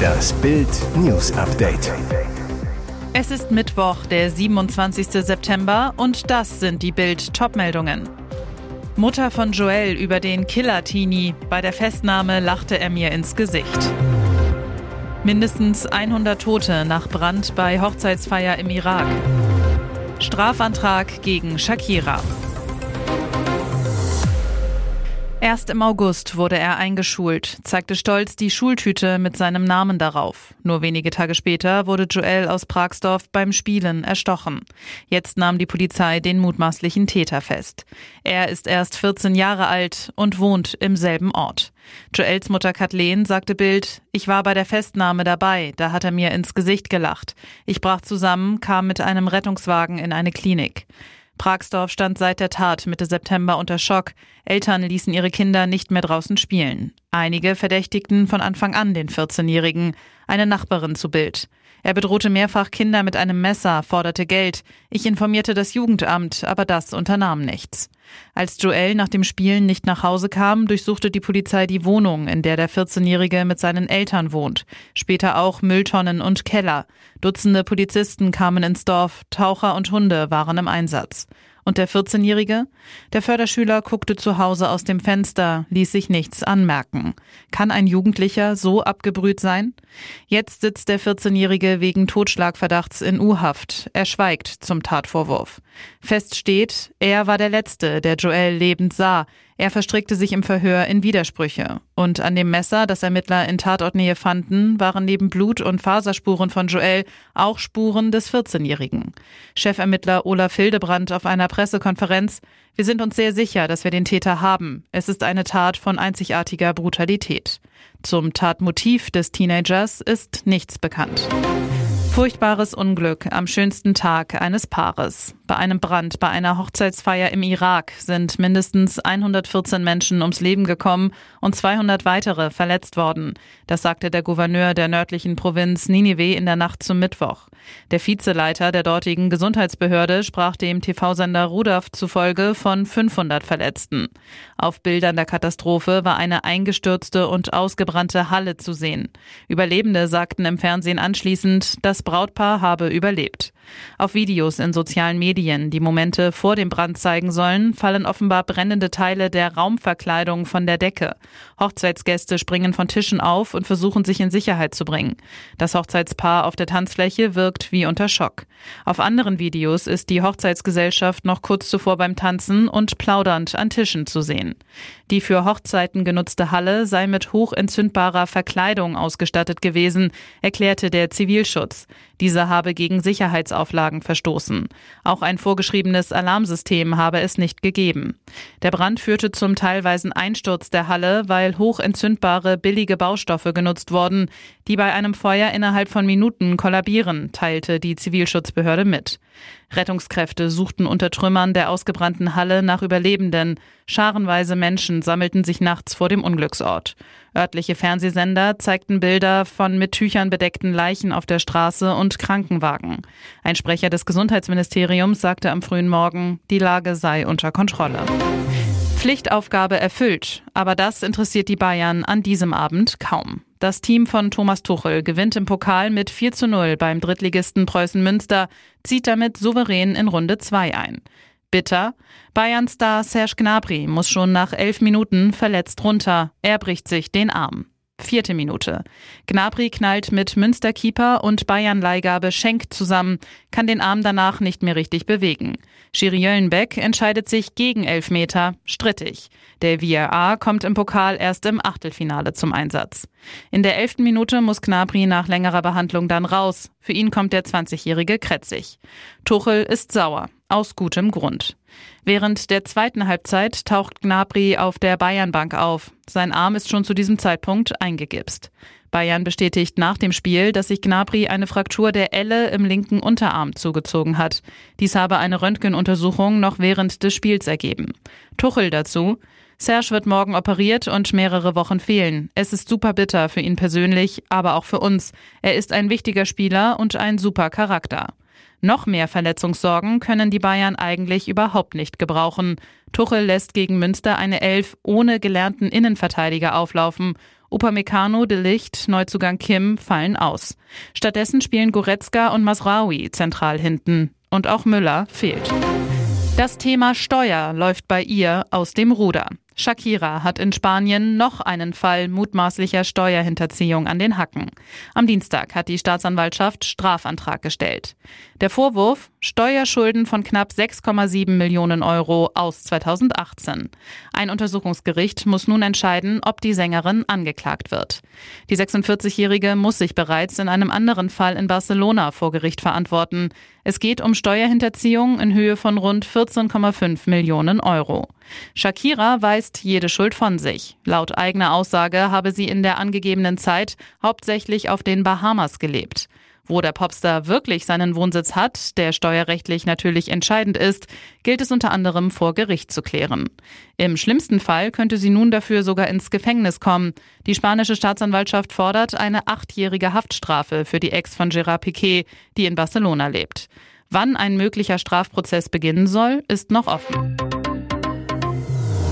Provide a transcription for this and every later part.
Das Bild News Update. Es ist Mittwoch, der 27. September und das sind die Bild Topmeldungen. Mutter von Joel über den Killer Teenie. Bei der Festnahme lachte er mir ins Gesicht. Mindestens 100 Tote nach Brand bei Hochzeitsfeier im Irak. Strafantrag gegen Shakira. Erst im August wurde er eingeschult, zeigte stolz die Schultüte mit seinem Namen darauf. Nur wenige Tage später wurde Joel aus Pragsdorf beim Spielen erstochen. Jetzt nahm die Polizei den mutmaßlichen Täter fest. Er ist erst 14 Jahre alt und wohnt im selben Ort. Joels Mutter Kathleen sagte Bild, ich war bei der Festnahme dabei, da hat er mir ins Gesicht gelacht. Ich brach zusammen, kam mit einem Rettungswagen in eine Klinik. Pragsdorf stand seit der Tat Mitte September unter Schock. Eltern ließen ihre Kinder nicht mehr draußen spielen. Einige verdächtigten von Anfang an den 14-Jährigen, eine Nachbarin zu Bild. Er bedrohte mehrfach Kinder mit einem Messer, forderte Geld. Ich informierte das Jugendamt, aber das unternahm nichts. Als Joel nach dem Spielen nicht nach Hause kam, durchsuchte die Polizei die Wohnung, in der der 14-Jährige mit seinen Eltern wohnt. Später auch Mülltonnen und Keller. Dutzende Polizisten kamen ins Dorf, Taucher und Hunde waren im Einsatz. Und der 14-Jährige? Der Förderschüler guckte zu Hause aus dem Fenster, ließ sich nichts anmerken. Kann ein Jugendlicher so abgebrüht sein? Jetzt sitzt der 14-Jährige wegen Totschlagverdachts in U-Haft. Er schweigt zum Tatvorwurf. Fest steht, er war der Letzte, der Joel lebend sah. Er verstrickte sich im Verhör in Widersprüche. Und an dem Messer, das Ermittler in Tatortnähe fanden, waren neben Blut- und Faserspuren von Joel auch Spuren des 14-Jährigen. Chefermittler Olaf Hildebrand auf einer Pressekonferenz. Wir sind uns sehr sicher, dass wir den Täter haben. Es ist eine Tat von einzigartiger Brutalität. Zum Tatmotiv des Teenagers ist nichts bekannt. Furchtbares Unglück am schönsten Tag eines Paares. Bei einem Brand bei einer Hochzeitsfeier im Irak sind mindestens 114 Menschen ums Leben gekommen und 200 weitere verletzt worden. Das sagte der Gouverneur der nördlichen Provinz Ninive in der Nacht zum Mittwoch. Der Vizeleiter der dortigen Gesundheitsbehörde sprach dem TV-Sender Rudolf zufolge von 500 Verletzten. Auf Bildern der Katastrophe war eine eingestürzte und ausgebrannte Halle zu sehen. Überlebende sagten im Fernsehen anschließend, das Brautpaar habe überlebt. Auf Videos in sozialen Medien, die Momente vor dem Brand zeigen sollen, fallen offenbar brennende Teile der Raumverkleidung von der Decke. Hochzeitsgäste springen von Tischen auf und versuchen sich in Sicherheit zu bringen. Das Hochzeitspaar auf der Tanzfläche wirkt wie unter Schock. Auf anderen Videos ist die Hochzeitsgesellschaft noch kurz zuvor beim Tanzen und plaudernd an Tischen zu sehen. Die für Hochzeiten genutzte Halle sei mit hochentzündbarer Verkleidung ausgestattet gewesen, erklärte der Zivilschutz. Dieser habe gegen Sicherheitsauflagen verstoßen. Auch ein vorgeschriebenes Alarmsystem habe es nicht gegeben. Der Brand führte zum teilweisen Einsturz der Halle, weil hochentzündbare billige Baustoffe genutzt wurden, die bei einem Feuer innerhalb von Minuten kollabieren, teilte die Zivilschutzbehörde mit. Rettungskräfte suchten unter Trümmern der ausgebrannten Halle nach Überlebenden. Scharenweise Menschen sammelten sich nachts vor dem Unglücksort. Örtliche Fernsehsender zeigten Bilder von mit Tüchern bedeckten Leichen auf der Straße und Krankenwagen. Ein Sprecher des Gesundheitsministeriums sagte am frühen Morgen, die Lage sei unter Kontrolle. Pflichtaufgabe erfüllt, aber das interessiert die Bayern an diesem Abend kaum. Das Team von Thomas Tuchel gewinnt im Pokal mit 4 zu 0 beim Drittligisten Preußen Münster, zieht damit souverän in Runde 2 ein. Bitter. Bayern-Star Serge Gnabry muss schon nach elf Minuten verletzt runter. Er bricht sich den Arm. Vierte Minute. Gnabry knallt mit Münsterkeeper und Bayern-Leihgabe Schenk zusammen, kann den Arm danach nicht mehr richtig bewegen. Schiri Jöllenbeck entscheidet sich gegen Elfmeter, strittig. Der VRA kommt im Pokal erst im Achtelfinale zum Einsatz. In der elften Minute muss Gnabry nach längerer Behandlung dann raus. Für ihn kommt der 20-jährige Kretzig. Tuchel ist sauer. Aus gutem Grund. Während der zweiten Halbzeit taucht Gnabry auf der Bayernbank auf. Sein Arm ist schon zu diesem Zeitpunkt eingegipst. Bayern bestätigt nach dem Spiel, dass sich Gnabry eine Fraktur der Elle im linken Unterarm zugezogen hat. Dies habe eine Röntgenuntersuchung noch während des Spiels ergeben. Tuchel dazu. Serge wird morgen operiert und mehrere Wochen fehlen. Es ist super bitter für ihn persönlich, aber auch für uns. Er ist ein wichtiger Spieler und ein super Charakter. Noch mehr Verletzungssorgen können die Bayern eigentlich überhaupt nicht gebrauchen. Tuchel lässt gegen Münster eine Elf ohne gelernten Innenverteidiger auflaufen Upamecano, De Licht, Neuzugang Kim fallen aus. Stattdessen spielen Goretzka und Masraoui zentral hinten. Und auch Müller fehlt. Das Thema Steuer läuft bei ihr aus dem Ruder. Shakira hat in Spanien noch einen Fall mutmaßlicher Steuerhinterziehung an den Hacken. Am Dienstag hat die Staatsanwaltschaft Strafantrag gestellt. Der Vorwurf Steuerschulden von knapp 6,7 Millionen Euro aus 2018. Ein Untersuchungsgericht muss nun entscheiden, ob die Sängerin angeklagt wird. Die 46-Jährige muss sich bereits in einem anderen Fall in Barcelona vor Gericht verantworten. Es geht um Steuerhinterziehung in Höhe von rund 14,5 Millionen Euro. Shakira weist jede Schuld von sich. Laut eigener Aussage habe sie in der angegebenen Zeit hauptsächlich auf den Bahamas gelebt. Wo der Popstar wirklich seinen Wohnsitz hat, der steuerrechtlich natürlich entscheidend ist, gilt es unter anderem vor Gericht zu klären. Im schlimmsten Fall könnte sie nun dafür sogar ins Gefängnis kommen. Die spanische Staatsanwaltschaft fordert eine achtjährige Haftstrafe für die Ex von Gerard Piquet, die in Barcelona lebt. Wann ein möglicher Strafprozess beginnen soll, ist noch offen.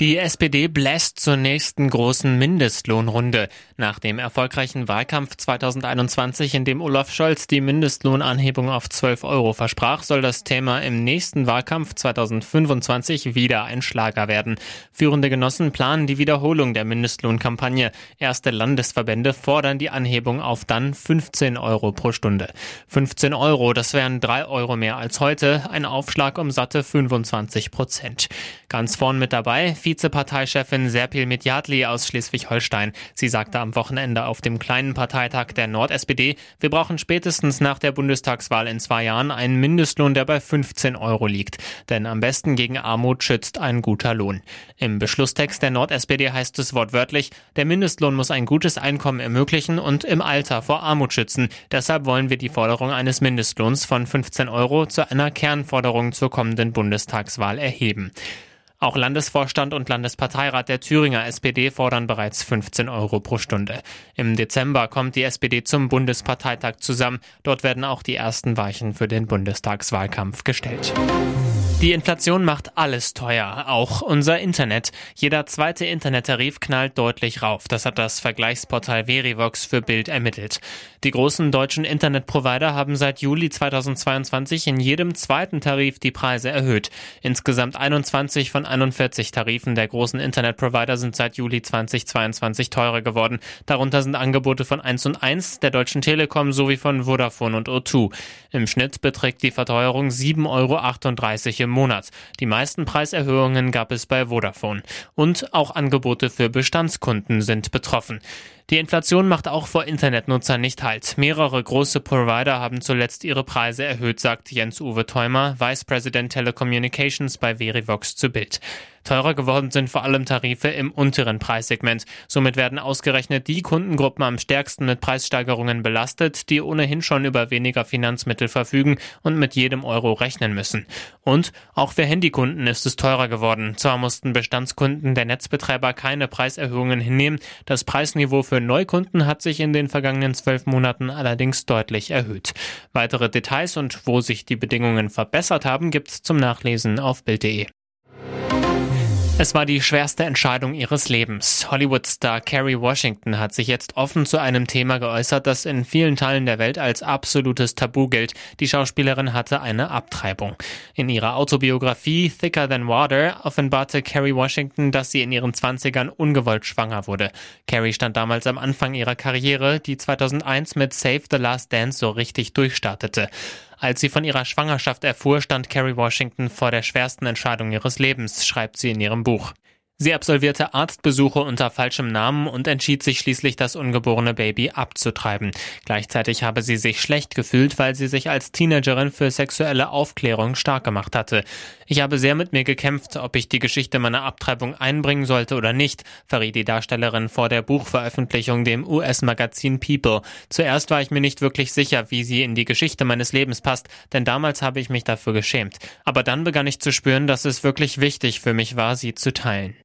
Die SPD bläst zur nächsten großen Mindestlohnrunde. Nach dem erfolgreichen Wahlkampf 2021, in dem Olaf Scholz die Mindestlohnanhebung auf 12 Euro versprach, soll das Thema im nächsten Wahlkampf 2025 wieder ein Schlager werden. Führende Genossen planen die Wiederholung der Mindestlohnkampagne. Erste Landesverbände fordern die Anhebung auf dann 15 Euro pro Stunde. 15 Euro, das wären 3 Euro mehr als heute, ein Aufschlag um satte 25 Prozent. Ganz vorn mit dabei Vizeparteichefin Serpil Medjadli aus Schleswig-Holstein. Sie sagte am Wochenende auf dem kleinen Parteitag der Nord-SPD, wir brauchen spätestens nach der Bundestagswahl in zwei Jahren einen Mindestlohn, der bei 15 Euro liegt. Denn am besten gegen Armut schützt ein guter Lohn. Im Beschlusstext der Nord-SPD heißt es wortwörtlich, der Mindestlohn muss ein gutes Einkommen ermöglichen und im Alter vor Armut schützen. Deshalb wollen wir die Forderung eines Mindestlohns von 15 Euro zu einer Kernforderung zur kommenden Bundestagswahl erheben. Auch Landesvorstand und Landesparteirat der Thüringer SPD fordern bereits 15 Euro pro Stunde. Im Dezember kommt die SPD zum Bundesparteitag zusammen. Dort werden auch die ersten Weichen für den Bundestagswahlkampf gestellt. Die Inflation macht alles teuer, auch unser Internet. Jeder zweite Internettarif knallt deutlich rauf. Das hat das Vergleichsportal Verivox für Bild ermittelt. Die großen deutschen Internetprovider haben seit Juli 2022 in jedem zweiten Tarif die Preise erhöht. Insgesamt 21 von 41 Tarifen der großen Internetprovider sind seit Juli 2022 teurer geworden. Darunter sind Angebote von 1 und 1, der Deutschen Telekom sowie von Vodafone und O2. Im Schnitt beträgt die Verteuerung 7,38 Euro im im Monat. Die meisten Preiserhöhungen gab es bei Vodafone. Und auch Angebote für Bestandskunden sind betroffen. Die Inflation macht auch vor Internetnutzern nicht Halt. Mehrere große Provider haben zuletzt ihre Preise erhöht, sagt Jens-Uwe Theumer, Vice President Telecommunications bei Verivox zu Bild. Teurer geworden sind vor allem Tarife im unteren Preissegment. Somit werden ausgerechnet die Kundengruppen am stärksten mit Preissteigerungen belastet, die ohnehin schon über weniger Finanzmittel verfügen und mit jedem Euro rechnen müssen. Und auch für Handykunden ist es teurer geworden. Zwar mussten Bestandskunden der Netzbetreiber keine Preiserhöhungen hinnehmen, das Preisniveau für Neukunden hat sich in den vergangenen zwölf Monaten allerdings deutlich erhöht. Weitere Details und wo sich die Bedingungen verbessert haben, gibt's zum Nachlesen auf Bild.de. Es war die schwerste Entscheidung ihres Lebens. Hollywood-Star Kerry Washington hat sich jetzt offen zu einem Thema geäußert, das in vielen Teilen der Welt als absolutes Tabu gilt. Die Schauspielerin hatte eine Abtreibung. In ihrer Autobiografie Thicker Than Water offenbarte Kerry Washington, dass sie in ihren Zwanzigern ungewollt schwanger wurde. Kerry stand damals am Anfang ihrer Karriere, die 2001 mit Save the Last Dance so richtig durchstartete. Als sie von ihrer Schwangerschaft erfuhr, stand Carrie Washington vor der schwersten Entscheidung ihres Lebens, schreibt sie in ihrem Buch. Sie absolvierte Arztbesuche unter falschem Namen und entschied sich schließlich, das ungeborene Baby abzutreiben. Gleichzeitig habe sie sich schlecht gefühlt, weil sie sich als Teenagerin für sexuelle Aufklärung stark gemacht hatte. Ich habe sehr mit mir gekämpft, ob ich die Geschichte meiner Abtreibung einbringen sollte oder nicht, verriet die Darstellerin vor der Buchveröffentlichung dem US-Magazin People. Zuerst war ich mir nicht wirklich sicher, wie sie in die Geschichte meines Lebens passt, denn damals habe ich mich dafür geschämt. Aber dann begann ich zu spüren, dass es wirklich wichtig für mich war, sie zu teilen.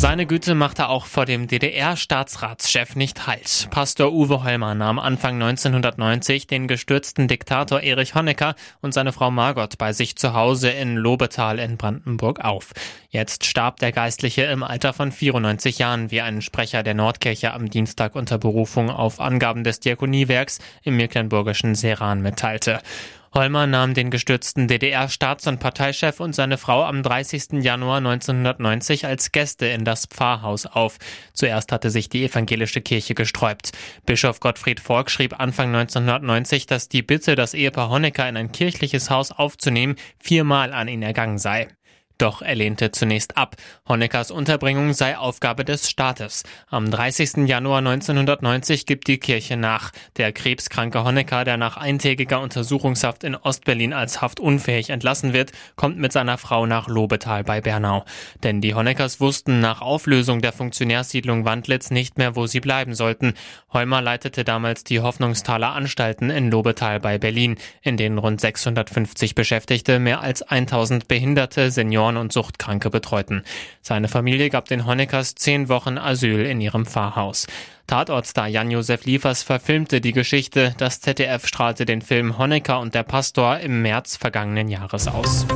Seine Güte machte auch vor dem DDR-Staatsratschef nicht Halt. Pastor Uwe Hollmer nahm Anfang 1990 den gestürzten Diktator Erich Honecker und seine Frau Margot bei sich zu Hause in Lobetal in Brandenburg auf. Jetzt starb der Geistliche im Alter von 94 Jahren, wie ein Sprecher der Nordkirche am Dienstag unter Berufung auf Angaben des Diakoniewerks im mecklenburgischen Seran mitteilte. Holmer nahm den gestürzten DDR-Staats- und Parteichef und seine Frau am 30. Januar 1990 als Gäste in das Pfarrhaus auf. Zuerst hatte sich die evangelische Kirche gesträubt. Bischof Gottfried Volk schrieb Anfang 1990, dass die Bitte, das Ehepaar Honecker in ein kirchliches Haus aufzunehmen, viermal an ihn ergangen sei. Doch er lehnte zunächst ab. Honeckers Unterbringung sei Aufgabe des Staates. Am 30. Januar 1990 gibt die Kirche nach. Der krebskranke Honecker, der nach eintägiger Untersuchungshaft in Ostberlin als haftunfähig entlassen wird, kommt mit seiner Frau nach Lobetal bei Bernau. Denn die Honeckers wussten nach Auflösung der Funktionärssiedlung Wandlitz nicht mehr, wo sie bleiben sollten. Heumer leitete damals die Hoffnungstaler Anstalten in Lobetal bei Berlin, in denen rund 650 Beschäftigte, mehr als 1000 Behinderte, Senioren Senioren und Suchtkranke betreuten. Seine Familie gab den Honeckers zehn Wochen Asyl in ihrem Pfarrhaus. Tatortstar Jan-Josef Liefers verfilmte die Geschichte. Das ZDF strahlte den Film Honecker und der Pastor im März vergangenen Jahres aus.